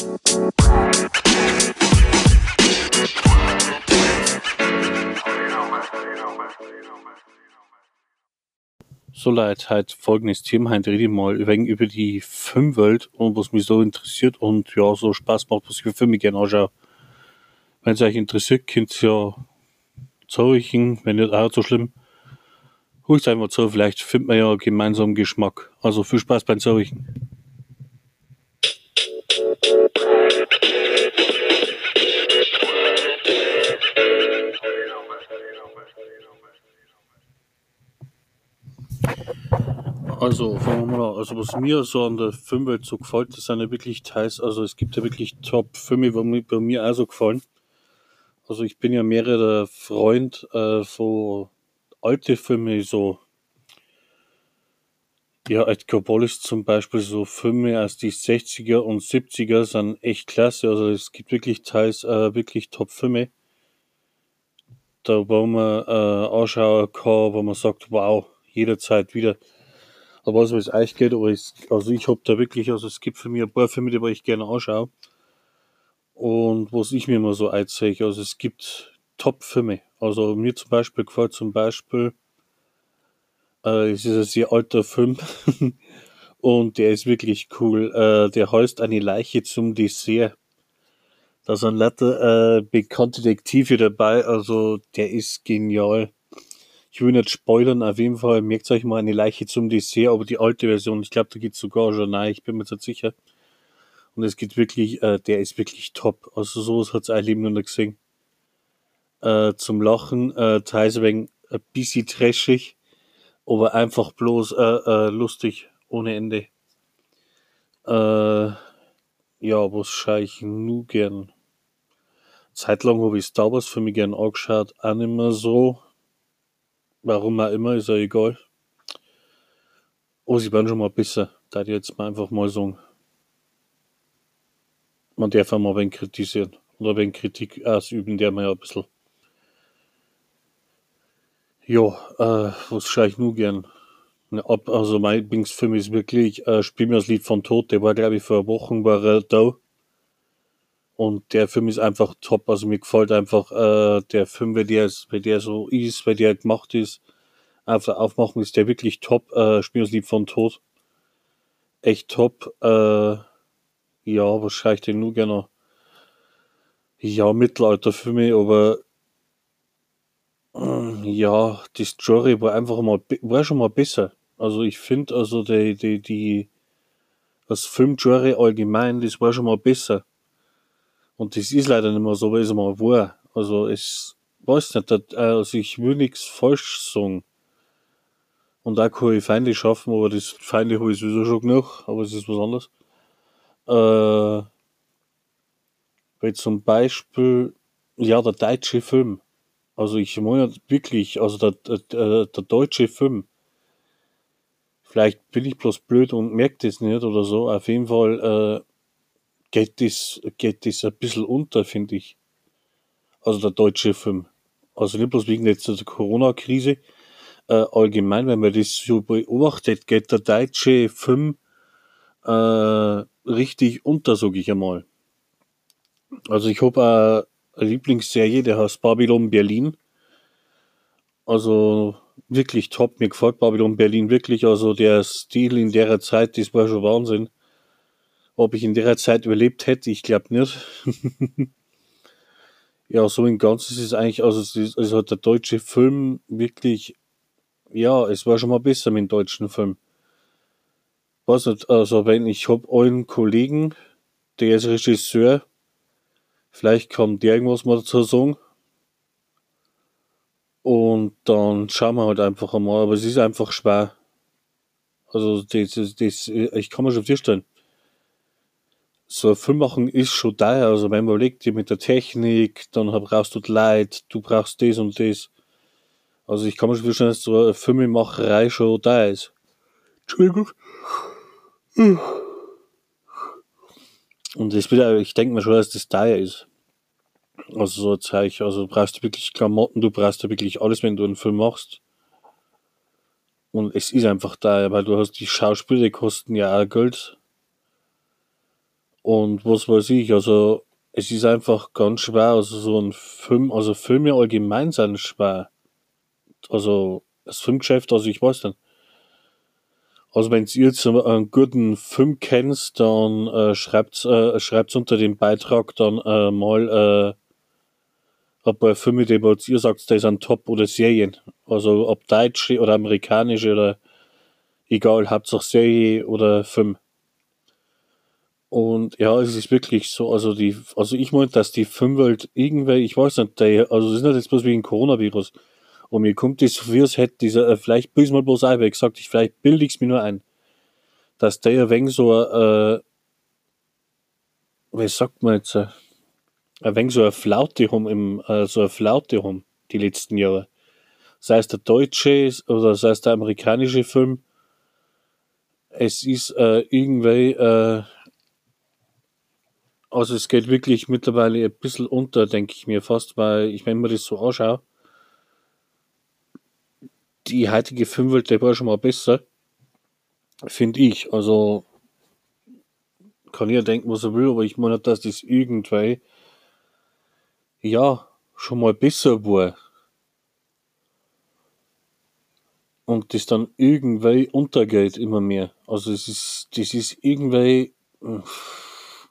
So Leute, halt folgendes Thema, heute rede ich mal wegen über die Filmwelt und was mich so interessiert und ja, so Spaß macht, was ich für Filme gerne anschaue. Wenn es euch interessiert, könnt ihr ja zurücken, wenn nicht auch so schlimm. Ruhig einfach zu, vielleicht findet man ja gemeinsam Geschmack. Also viel Spaß beim Zurücken. Also, fangen wir mal an. Also, was mir so an der Filmwelt so gefällt, das sind ja wirklich Teils, also es gibt ja wirklich Top-Filme, die mir bei mir auch so gefallen. Also, ich bin ja mehrere Freund äh, von alte Filme, so, ja, Edgar Wallace zum Beispiel, so Filme aus die 60er und 70er sind echt klasse. Also, es gibt wirklich teils äh, wirklich Top-Filme, da wo man äh, anschauen kann, wo man sagt, wow, jederzeit wieder. Aber was es euch geht, aber ich, also ich hab da wirklich, also es gibt für mich ein paar Filme, die ich gerne anschaue. Und was ich mir immer so einzeige, also es gibt Top-Filme. Also mir zum Beispiel gefällt zum Beispiel, äh, es ist ein sehr alter Film und der ist wirklich cool. Äh, der heißt Eine Leiche zum Dessert. Da sind lauter äh, bekannte Detektive dabei, also der ist genial. Ich will nicht spoilern, auf jeden Fall merkt euch mal eine Leiche zum Dessert, aber die alte Version, ich glaube, da geht's sogar schon nein, ich bin mir nicht sicher. Und es geht wirklich, äh, der ist wirklich top. Also sowas hat's ein Leben noch gesehen. Äh, zum Lachen, äh, teilweise wegen ein bisschen trashig, aber einfach bloß äh, äh, lustig, ohne Ende. Äh, ja, was schaue ich nur gern? Zeitlang habe ich Star Wars für mich gern angeschaut, auch nicht mehr so. Warum auch immer, ist ja egal. Oh, sie werden schon mal besser. Da ich jetzt mal einfach mal sagen. Man darf auch mal ein kritisieren. Oder wenig Kritik ausüben, der man ja ein bisschen. Ja, äh, was schaue ich nur gern? Ab, also mein Lieblingsfilm ist wirklich, äh, Spiel mir das Lied von Tod, der war glaube ich vor Wochen war er da. Und der Film ist einfach top. Also mir gefällt einfach äh, der Film, wenn der, wenn der so ist, wenn der gemacht ist. Einfach aufmachen ist der wirklich top. Äh, Spiel das Lied von Tod. Echt top. Äh, ja, was schaue ich denn nur gerne? Ja, Mittelalterfilme, aber äh, ja, die Story war einfach mal, war schon mal besser. Also ich finde, also die, die, die, das Filmgenre allgemein, das war schon mal besser. Und das ist leider nicht mehr so, wie es mal war. Also es, weiß nicht, das, also ich will nichts falsch sagen. Und da kann ich Feinde schaffen, aber das Feinde habe ich sowieso schon genug, aber es ist was anderes. Äh, weil zum Beispiel, ja, der deutsche Film. Also ich meine wirklich, also der, der, der, der deutsche Film. Vielleicht bin ich bloß blöd und merke das nicht oder so. Auf jeden Fall äh, geht das, geht das ein bisschen unter, finde ich. Also der deutsche Film. Also nicht bloß wegen jetzt der Corona-Krise. Äh, allgemein, wenn man das so beobachtet, geht der deutsche Film äh, richtig unter, sag ich einmal. Also ich habe eine Lieblingsserie, der heißt Babylon Berlin. Also wirklich top, mir gefällt Babylon Berlin wirklich. Also der Stil in der Zeit, das war schon Wahnsinn. Ob ich in der Zeit überlebt hätte, ich glaube nicht. ja, so im Ganzen ist es eigentlich, also es ist, also der deutsche Film wirklich, ja, es war schon mal besser mit dem deutschen Film. Weiß nicht, also wenn ich hab einen Kollegen, der ist Regisseur, vielleicht kann der irgendwas mal dazu sagen. Und dann schauen wir halt einfach einmal, aber es ist einfach schwer. Also das, das, das ich kann mir schon vorstellen. So ein Film machen ist schon teuer, also wenn man überlegt, mit der Technik, dann brauchst du Leute, du brauchst das und das. Also ich kann mir schon vorstellen, dass so eine Filmemacherei schon teuer ist. Entschuldigung. Und das wieder, ich denke mir schon, dass das teuer ist. Also so ein Zeug, also du brauchst wirklich Klamotten, du brauchst wirklich alles, wenn du einen Film machst. Und es ist einfach teuer, weil du hast die Schauspieler, die kosten ja auch Geld. Und was weiß ich, also es ist einfach ganz schwer, also so ein Film, also Filme allgemein sind schwer. Also das Filmgeschäft, also ich weiß nicht. Also wenn ihr jetzt einen guten Film kennst, dann äh, schreibt äh, unter dem Beitrag dann äh, mal äh, ein paar Filme, die ihr sagt, die sind top oder Serien. Also ob deutsche oder amerikanische oder egal, Hauptsache Serie oder Film. Und ja, es ist wirklich so, also die, also ich meine, dass die Filmwelt irgendwie, ich weiß nicht, der, also es ist nicht jetzt bloß wie ein Coronavirus. Und mir kommt das wie, als hätte dieser, äh, vielleicht bis mal bloß ein, weil gesagt, ich, vielleicht bilde ich es mir nur ein, dass der wenig so, äh, wie sagt man jetzt, äh, wenig so eine Flaute haben, im, äh, so eine Flaute haben, die letzten Jahre. Sei es der deutsche oder sei es der amerikanische Film, es ist äh, irgendwie, äh, also es geht wirklich mittlerweile ein bisschen unter, denke ich mir fast, weil ich, wenn man das so anschaue, die heutige der war schon mal besser, finde ich. Also kann ja denken, was er will, aber ich meine, dass das irgendwie, ja, schon mal besser war. Und das dann irgendwie untergeht immer mehr. Also es ist, das ist irgendwie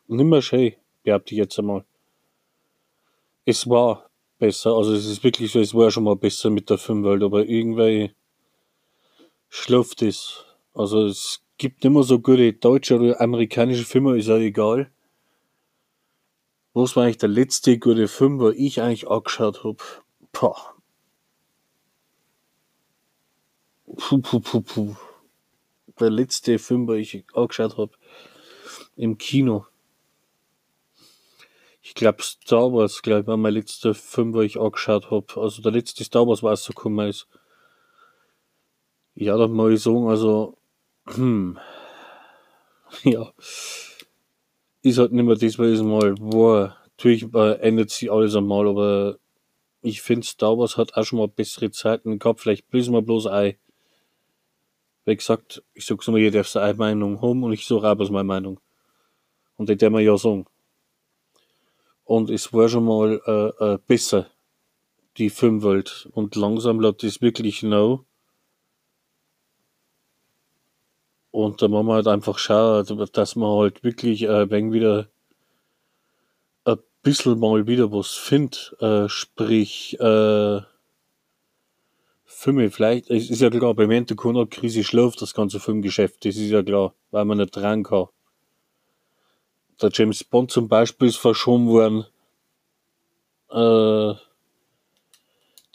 nimmer schön, behaupte ich jetzt einmal. Es war besser, also es ist wirklich so, es war schon mal besser mit der Filmwelt, aber irgendwie schläft es. Also es gibt immer so gute deutsche oder amerikanische Filme, ist ja egal. Was war eigentlich der letzte gute Film, wo ich eigentlich angeschaut habe? Puh. Puh, puh, puh, puh. Der letzte Film, wo ich angeschaut habe im Kino. Ich glaube Star Wars, glaube ich, war mein letzter Film, wo ich angeschaut habe. Also der letzte Star Wars, was so gekommen ist. Ja, dann muss ich sagen, also, hm, ja, ist halt nicht mehr das, was es mal war. Natürlich äh, ändert sich alles einmal, aber ich finde, Star Wars hat auch schon mal bessere Zeiten gehabt. Vielleicht blößen wir bloß ein. Wie gesagt, ich sag's immer, jeder darf seine Meinung haben und ich sage auch was meine Meinung. Und die darf man ja sagen. Und es war schon mal äh, äh, besser, die Filmwelt. Und langsam läuft es wirklich neu. Und da muss man halt einfach schauen, dass man halt wirklich äh, wenn wieder ein bisschen mal wieder was findet. Äh, sprich, äh, Filme vielleicht, es ist ja klar, bei der Corona-Krise schläft das ganze Filmgeschäft, das ist ja klar, weil man nicht dran kann der James Bond zum Beispiel ist verschoben worden. Äh,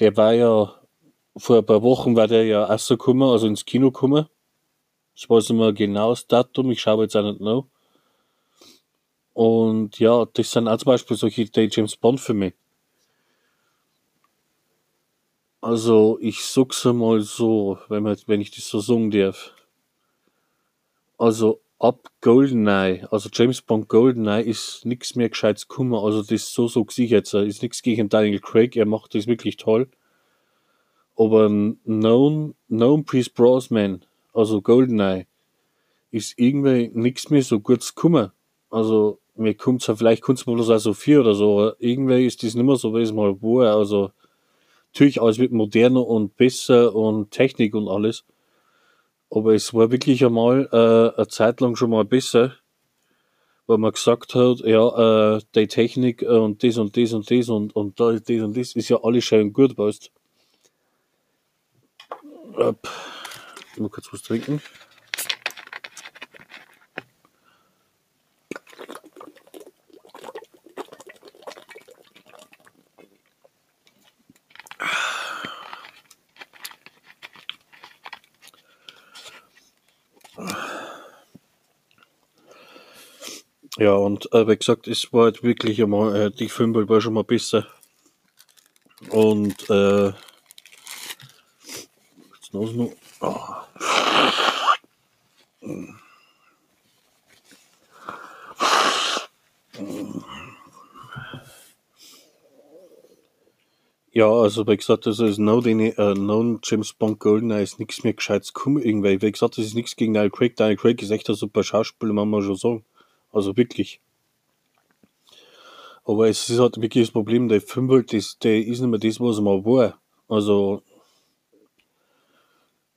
der war ja vor ein paar Wochen war der ja rausgekommen, also ins Kino gekommen. Ich weiß nicht mehr genau das Datum, ich schaue jetzt auch nicht nach. Und ja, das sind auch zum Beispiel solche die James Bond Filme. Also ich sag's einmal so, wenn, man, wenn ich das so sagen darf. Also ab Goldeneye, also James Bond Goldeneye, ist nichts mehr gescheites Kummer. Also das so so gesichert. Ist nichts gegen Daniel Craig, er macht das wirklich toll. Aber Known, Known Priest Brosman, also Goldeneye, ist irgendwie nichts mehr so gut Kummer. Also mir kommt zwar vielleicht kommt bloß auch so viel oder so, aber irgendwie ist das nicht mehr so, wie es mal war. Also natürlich alles wird moderner und besser und Technik und alles. Aber es war wirklich einmal äh, eine Zeit lang schon mal besser, weil man gesagt hat, ja, äh, die Technik äh, und das und das und das und, und das und das ist ja alles schön gut, weißt du. Mal kurz was trinken. Ja, und äh, wie gesagt, es war halt wirklich einmal, äh, die Filmwelt war schon mal besser. Und äh, jetzt noch. Oh. Ja, also wie gesagt, das ist no, den, äh, no James Bond Goldeneye ist nichts mehr gescheites gekommen irgendwie. Wie gesagt, das ist nichts gegen Daniel Craig. Daniel Craig ist echt ein super Schauspieler, muss schon sagen. Also wirklich. Aber es ist halt wirklich das Problem, der halt, das, der ist nicht mehr das, was mal war. Also,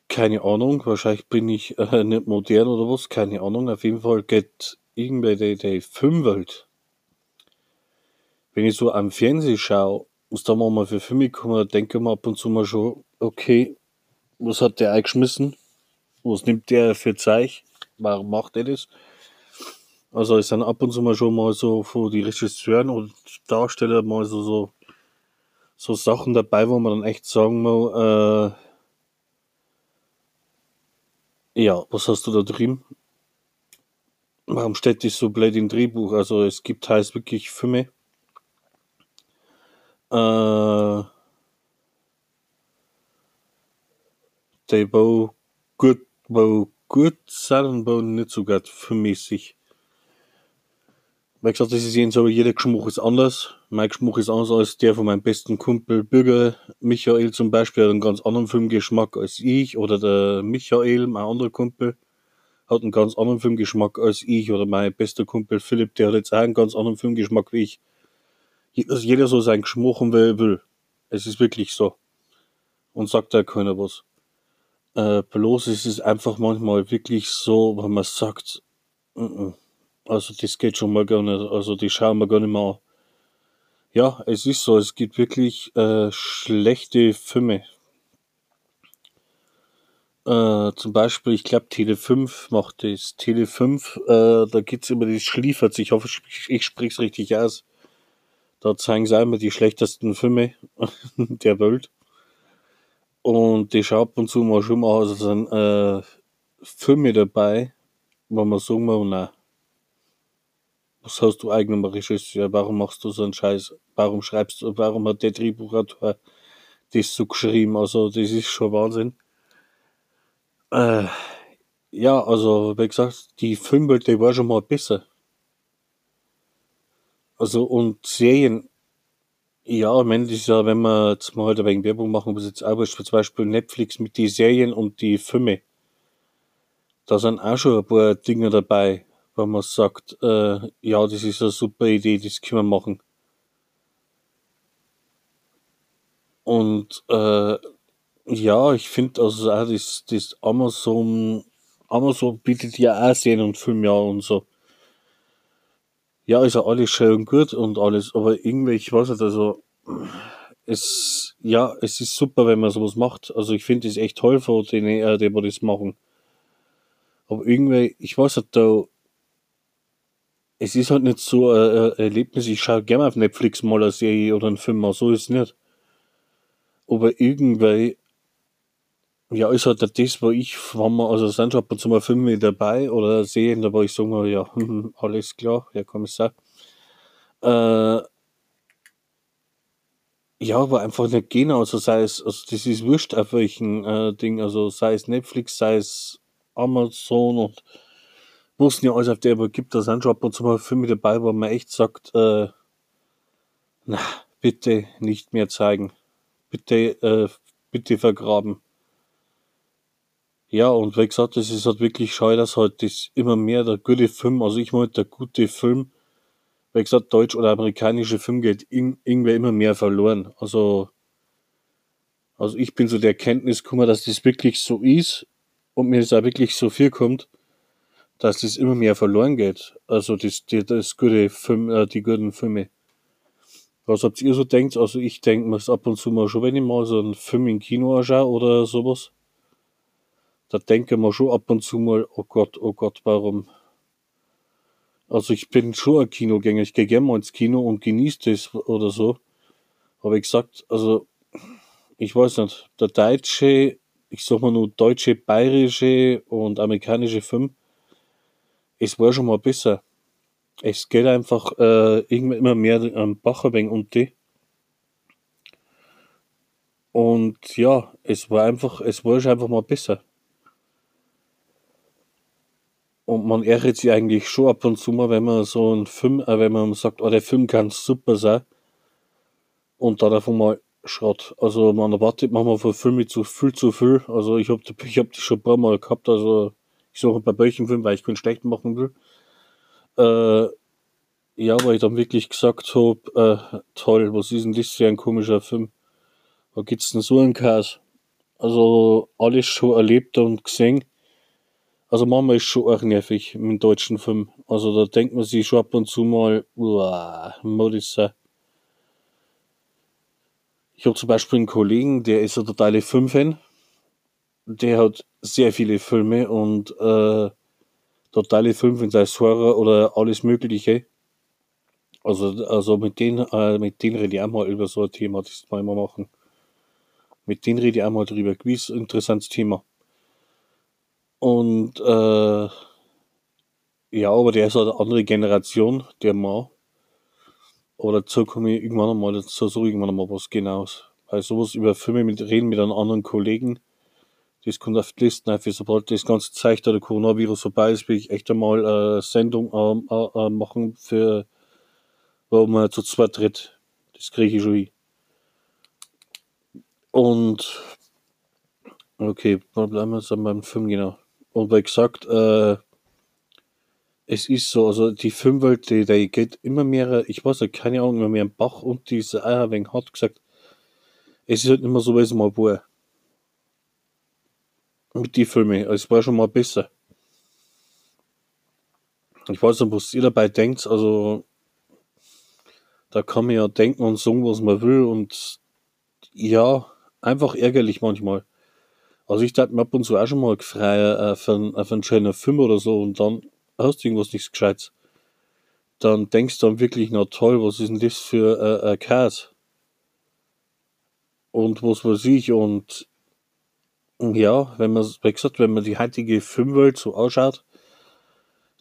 keine Ahnung, wahrscheinlich bin ich äh, nicht modern oder was, keine Ahnung. Auf jeden Fall geht irgendwie der, der Filmwelt. Wenn ich so am Fernsehen schaue, was da mal für Filme kommen, denke ich mir ab und zu mal schon, okay, was hat der eingeschmissen? Was nimmt der für Zeich? Warum macht er das? Also es sind ab und zu mal schon mal so von die Regisseuren und Darsteller mal so, so, so Sachen dabei, wo man dann echt sagen muss, äh, ja, was hast du da drin? Warum steht das so blöd im Drehbuch? Also es gibt teils wirklich Filme. Äh, die wo gut, wo gut sind und wo nicht so gut für Wie gesagt, das ist jeden so, jeder Geschmack ist anders. Mein Geschmack ist anders als der von meinem besten Kumpel Bürger Michael zum Beispiel, hat einen ganz anderen Filmgeschmack als ich. Oder der Michael, mein anderer Kumpel, hat einen ganz anderen Filmgeschmack als ich. Oder mein bester Kumpel Philipp, der hat jetzt auch einen ganz anderen Filmgeschmack wie ich. Also jeder so seinen Geschmack und wer will. Es ist wirklich so. Und sagt da keiner was. Äh, bloß ist es einfach manchmal wirklich so, wenn man sagt, mm -mm also das geht schon mal gar nicht. Also die schauen wir gar nicht mehr an. Ja, es ist so, es gibt wirklich äh, schlechte Filme. Äh, zum Beispiel, ich glaube, Tele 5 macht das. Tele 5, äh, da geht's über die Schliefert. Ich hoffe, ich, ich sprich's richtig aus. Da zeigen sie immer die schlechtesten Filme der Welt. Und die schaut und zu mal schon mal, also sind äh, Filme dabei, wo man sagen muss, nein, was hast du mal Regisseur? Warum machst du so einen Scheiß? Warum schreibst du, warum hat der Drehbuchautor das so geschrieben? Also, das ist schon Wahnsinn. Äh, ja, also, wie gesagt, die Filmwelt, die war schon mal besser. Also, und Serien, ja, ich meine, ist ja, wenn wir jetzt mal halt ein wenig Werbung machen, was jetzt auch zum Beispiel Netflix mit den Serien und die Filme. Da sind auch schon ein paar Dinge dabei, wenn man sagt, äh, ja, das ist eine super Idee, das können wir machen. Und äh, ja, ich finde also auch das, das Amazon, Amazon bietet ja auch Serien und Filme ja und so. Ja, ist ja alles schön und gut und alles, aber irgendwie, ich weiß nicht, also es, ja, es ist super, wenn man sowas macht. Also ich finde es echt toll von denen, äh, die das machen. Aber irgendwie, ich weiß nicht, da, es ist halt nicht so ein, Erlebnis, ich schaue gerne auf Netflix mal eine Serie oder einen Film an, so ist es nicht. Aber irgendwie, ja, ist halt das, wo ich, wenn man, also sind ab und zu mal Filme dabei oder Serien, da wo ich sage, ja, alles klar, Herr Kommissar. Äh, ja, aber einfach nicht gehen, also sei es, also das ist wurscht auf welchen äh, Ding, also sei es Netflix, sei es Amazon und ja alles auf der aber gibt, da sind schon ab und zu mal Filme dabei, wo man echt sagt, äh, na, bitte nicht mehr zeigen. Bitte, äh, bitte vergraben. Ja, und wie gesagt, es ist halt wirklich schade, dass halt das immer mehr der gute Film, also ich meine, der gute Film, wie gesagt, deutsch oder amerikanische Film geht in, irgendwie immer mehr verloren. Also, also ich bin so der Erkenntnis gekommen, dass das wirklich so ist und mir das auch wirklich so viel kommt dass das immer mehr verloren geht. Also das, die, das gute Film, äh, die guten Filme. Was habt ihr so denkt? Also ich denke mir ab und zu mal schon, wenn ich mal so einen Film im Kino anschaue oder sowas, da denke ich mir schon ab und zu mal, oh Gott, oh Gott, warum? Also ich bin schon ein Kinogänger, ich gehe gerne mal ins Kino und genieße das oder so. Aber ich gesagt, also ich weiß nicht, der deutsche, ich sag mal nur deutsche, bayerische und amerikanische Film, es war schon mal besser. Es geht einfach äh, immer mehr am Bach ein wenig unter. Und ja, es war einfach, es war schon einfach mal besser. Und man ärgert sich eigentlich schon ab und zu mal, wenn man so einen Film, äh, wenn man sagt, oh, der Film kann super sein. Und dann einfach mal Schrott. Also man erwartet manchmal von Filmen zu viel zu viel. Also ich hab, ich hab das schon ein paar Mal gehabt. Also ich suche bei welchen Filmen, weil ich keinen schlechten machen will. Äh, Ja, weil ich dann wirklich gesagt habe, äh, toll, was ist denn das für ein komischer Film? Da gibt's denn so einen Chaos? Also alles schon erlebt und gesehen. Also manchmal ist schon auch nervig mit deutschen Film. Also da denkt man sich schon ab und zu mal, uah, muss sein? Ich habe zum Beispiel einen Kollegen, der ist ein totaler Filmfan. Der hat sehr viele Filme und äh, totale Filmfans sei es Horror oder alles Mögliche. Also, also mit denen, äh, mit denen rede ich auch mal über so ein Thema, das mal immer machen. Mit denen rede ich auch mal drüber. Gewiss interessantes Thema. Und äh, ja, aber der ist eine andere Generation, der Mann. Aber dazu komme ich irgendwann einmal, dazu so irgendwann einmal was genaues. Weil sowas über Filme mit reden mit einem anderen Kollegen, das kommt auf die Listen einfach, sobald das ganze Zeug da der Coronavirus vorbei ist, will ich echt einmal eine Sendung äh, äh, machen für, wo man zu zweit tritt. Das kriege ich schon hin. Und okay, bleiben wir jetzt beim Film genau. Und wie gesagt, äh, es ist so, also die Filmwelt, die, die geht immer mehr, ich weiß nicht, keine Ahnung, immer mehr im Bach und diese Eier wegen hat gesagt, es ist halt immer so, wie es mal war. Mit die Filme, es war schon mal besser. Ich weiß nicht, was ihr dabei denkt, also da kann man ja denken und sagen, was man will und ja, einfach ärgerlich manchmal. Also ich dachte mir ab und zu auch schon mal gefreut äh, für, einen, für einen schönen Film oder so und dann hast du irgendwas nichts Gescheites. Dann denkst du dann wirklich, na toll, was ist denn das für äh, ein Chaos? Und was weiß ich, und ja, wenn man, wie gesagt, wenn man die heutige Filmwelt so ausschaut,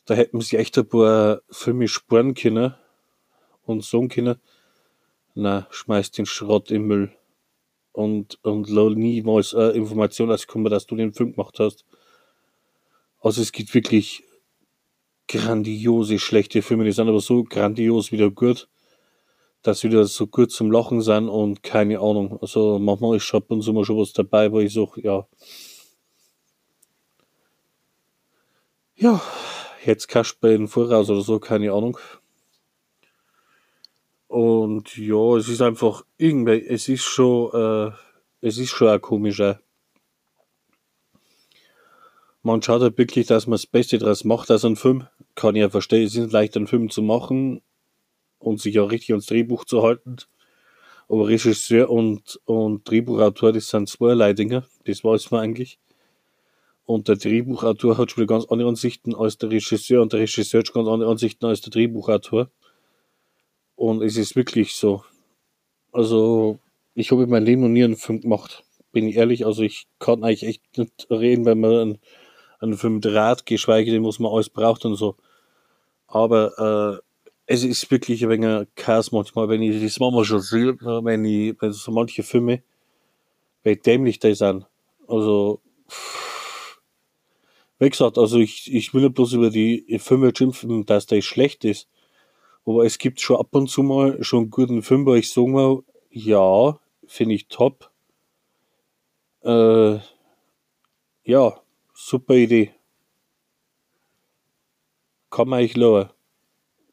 da hätten sie echt ein paar Filme sparen können und sagen können, na, schmeiß den Schrott im Müll. Und, und niemals äh, Information kommen, dass du den Film gemacht hast. Also es gibt wirklich grandiose, schlechte Filme, die sind aber so grandios wieder gut, dass wieder so gut zum Lachen sind und keine Ahnung. Also manchmal ist ab und zu mal schon was dabei, wo ich so, ja. Ja, jetzt Kasper in Voraus oder so, keine Ahnung. Und ja, es ist einfach irgendwie, es ist schon, äh, es ist schon ein komischer man schaut halt wirklich, dass man das Beste daraus macht aus einem Film. Kann ich ja verstehen, es ist nicht leicht, einen Film zu machen und sich auch richtig ans Drehbuch zu halten. Aber Regisseur und, und Drehbuchautor, das sind zwei Dinge, das weiß man eigentlich. Und der Drehbuchautor hat schon wieder ganz andere Ansichten als der Regisseur und der Regisseur hat schon ganz andere Ansichten als der Drehbuchautor. Und es ist wirklich so. Also, ich habe in meinem Leben noch nie einen Film gemacht. Bin ich ehrlich, also ich kann eigentlich echt nicht reden, wenn man einen einen Film Draht, geschweige denn, was man alles braucht und so. Aber äh, es ist wirklich ein wenig Chaos manchmal, wenn ich das manchmal schon sehe, wenn ich, wenn so manche Filme, wie dämlich die sind. Also, wie gesagt, also ich, ich will nicht bloß über die Filme schimpfen, dass der schlecht ist. Aber es gibt schon ab und zu mal schon einen guten Film, wo ich sagen mal, ja, finde ich top. Äh, ja, super Idee. Kann man ich lower.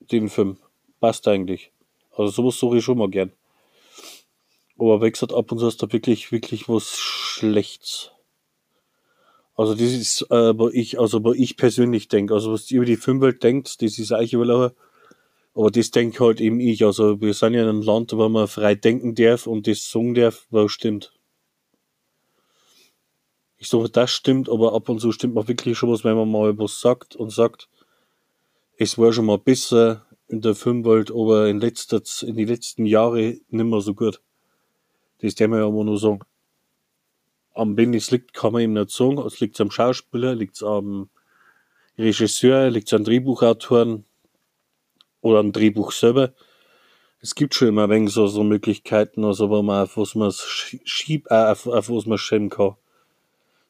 7,5. Passt eigentlich. Also sowas suche ich schon mal gern. Aber wie gesagt, ab und zu ist da wirklich, wirklich was Schlechtes. Also das ist, äh, wo ich, also wo ich persönlich denke, also was über die Filmwelt denkt, das ist eigentlich überall, aber das denke halt eben ich. Also wir sind ja in einem Land, wo man frei denken darf und das singen darf, was stimmt. Ich sage, das stimmt, aber ab und zu stimmt man wirklich schon was, wenn man mal was sagt und sagt, es war schon mal besser in der Filmwelt, aber in, letzter, in den letzten Jahren nicht mehr so gut. Das darf man ja immer nur sagen. Am wen es liegt, kann man ihm nicht sagen. Es liegt am Schauspieler, liegt am Regisseur, liegt am Drehbuchautoren oder am Drehbuch selber. Es gibt schon immer ein wenig so, so Möglichkeiten, also wo man auf was man schiebt, äh, auf, auf was man schreiben kann.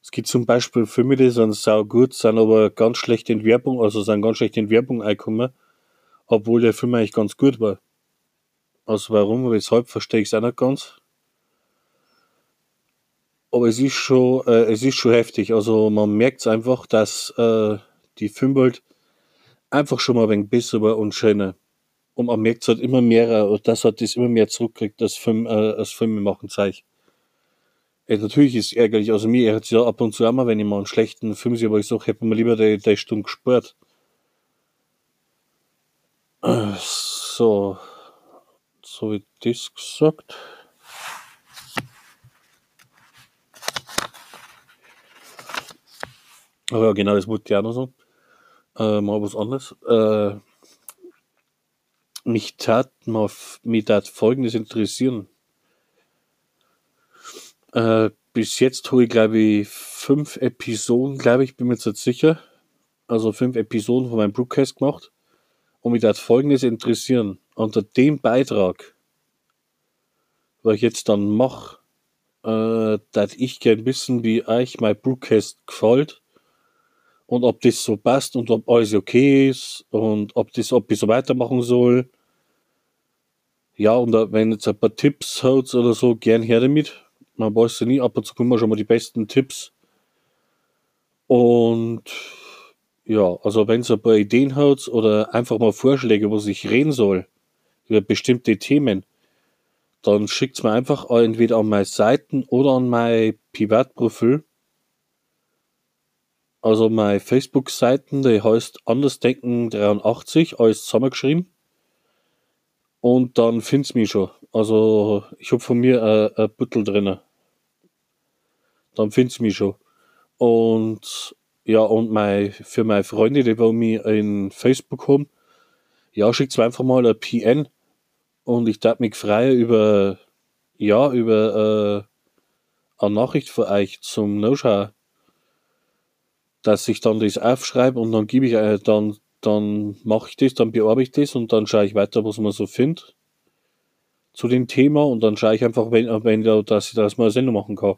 Es gibt zum Beispiel Filme, die sind sau gut, sind aber ganz schlecht in Werbung, also sind ganz schlecht in Werbung eingekommen, obwohl der Film eigentlich ganz gut war. Also warum, weshalb, verstehe ich es auch nicht ganz. Aber es ist schon, äh, es ist schon heftig. Also man merkt es einfach, dass äh, die Filmwelt einfach schon mal ein wenig besser war und schöner. Und man merkt halt immer mehr, äh, dass er das immer mehr zurückkriegt, das Film, äh, das Filme machen Zeug. Ja, natürlich ist es ärgerlich. Also mir ärgert es ja ab und zu auch mal, wenn ich mal einen schlechten Film sehe, aber ich sage, hätte mir lieber die, die Stunde gespart. Äh, so. So wie das gesagt. Aber ja, genau, das wollte ich auch noch sagen. Äh, mal was anderes. Äh, mich tat, mal, mich tat Folgendes interessieren. Äh, bis jetzt habe ich, glaube ich, fünf Episoden, glaube ich, bin mir jetzt nicht sicher. Also fünf Episoden von meinem Broadcast gemacht. Und mich tat Folgendes interessieren. Unter dem Beitrag, was ich jetzt dann mache, äh, dass ich gern wissen, wie euch mein Broadcast gefällt und ob das so passt und ob alles okay ist und ob das, ob ich so weitermachen soll. Ja, und wenn jetzt ein paar Tipps haut oder so, gern her damit. Man weiß ja nie, ab und zu kommen schon mal die besten Tipps. Und ja, also wenn es ein paar Ideen haut oder einfach mal Vorschläge, wo ich reden soll, über bestimmte Themen, dann schickt es mir einfach entweder an meine Seiten oder an mein Privatprofil. Also meine Facebook-Seiten, die heißt Andersdenken83, alles zusammengeschrieben. Und dann find's mich schon. Also ich hab von mir ein, ein Büttel drinnen. Dann find's mich schon. Und ja, und mein, für meine Freunde, die bei mir in Facebook haben, ja, schickt's mir einfach mal ein PN. Und ich darf mich freuen über, ja, über äh, eine Nachricht von euch zum No-Show dass ich dann das aufschreibe und dann gebe ich, äh, dann, dann mache ich das, dann bearbeite ich das und dann schaue ich weiter, was man so findet zu dem Thema und dann schaue ich einfach, wenn, wenn dass ich das mal eine Sendung machen kann.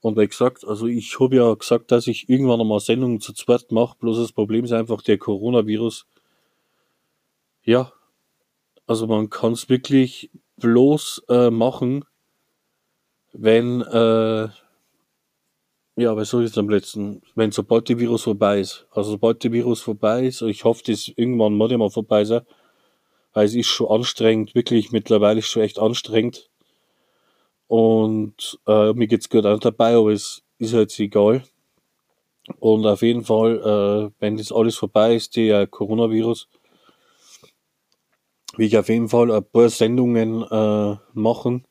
Und wie gesagt, also ich habe ja gesagt, dass ich irgendwann einmal Sendungen zu zweit mache, bloß das Problem ist einfach der Coronavirus. Ja, also man kann es wirklich bloß äh, machen, wenn äh, ja, aber so ist es am letzten, wenn sobald der Virus vorbei ist. Also sobald der Virus vorbei ist, ich hoffe, dass irgendwann mal mal vorbei sein, weil es ist schon anstrengend, wirklich mittlerweile ist schon echt anstrengend. Und äh, mir geht's gut auch dabei, aber es ist halt egal. Und auf jeden Fall, äh, wenn das alles vorbei ist, der Coronavirus, will ich auf jeden Fall ein paar Sendungen äh, machen,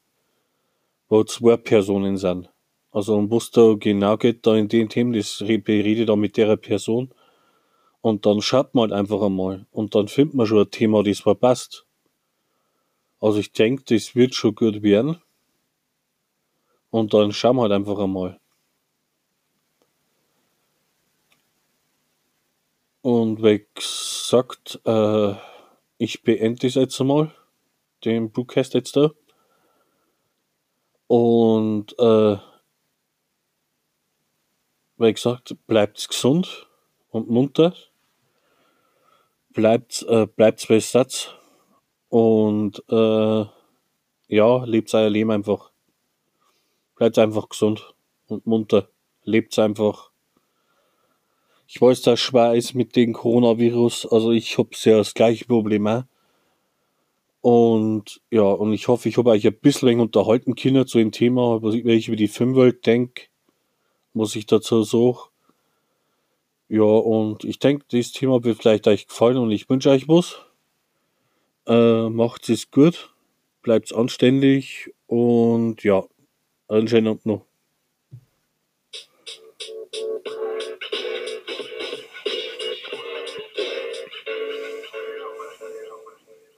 wo zwei Personen sind. Also um was da genau geht, da in den Themen, das berede da mit der Person. Und dann schaut man halt einfach einmal. Und dann findet man schon ein Thema, das verpasst. Also ich denke, das wird schon gut werden. Und dann schauen wir halt einfach einmal. Und wie gesagt, äh, ich beende das jetzt einmal, den Broadcast jetzt da. Und äh, wie gesagt, bleibt gesund und munter. Bleibt, äh, bleibt bei Satz. Und äh, ja, lebt euer Leben einfach. Bleibt einfach gesund und munter. Lebt einfach. Ich weiß, dass schwer ist mit dem Coronavirus. Also ich habe sehr das gleiche Problem auch. Und ja, und ich hoffe, ich habe euch ein bisschen unterhalten können zu dem Thema, was ich über die Filmwelt denke was ich dazu suche. Ja, und ich denke, dieses Thema wird vielleicht euch gefallen und ich wünsche euch was. Äh, macht es gut, bleibt anständig und ja, einen schönen Abend noch.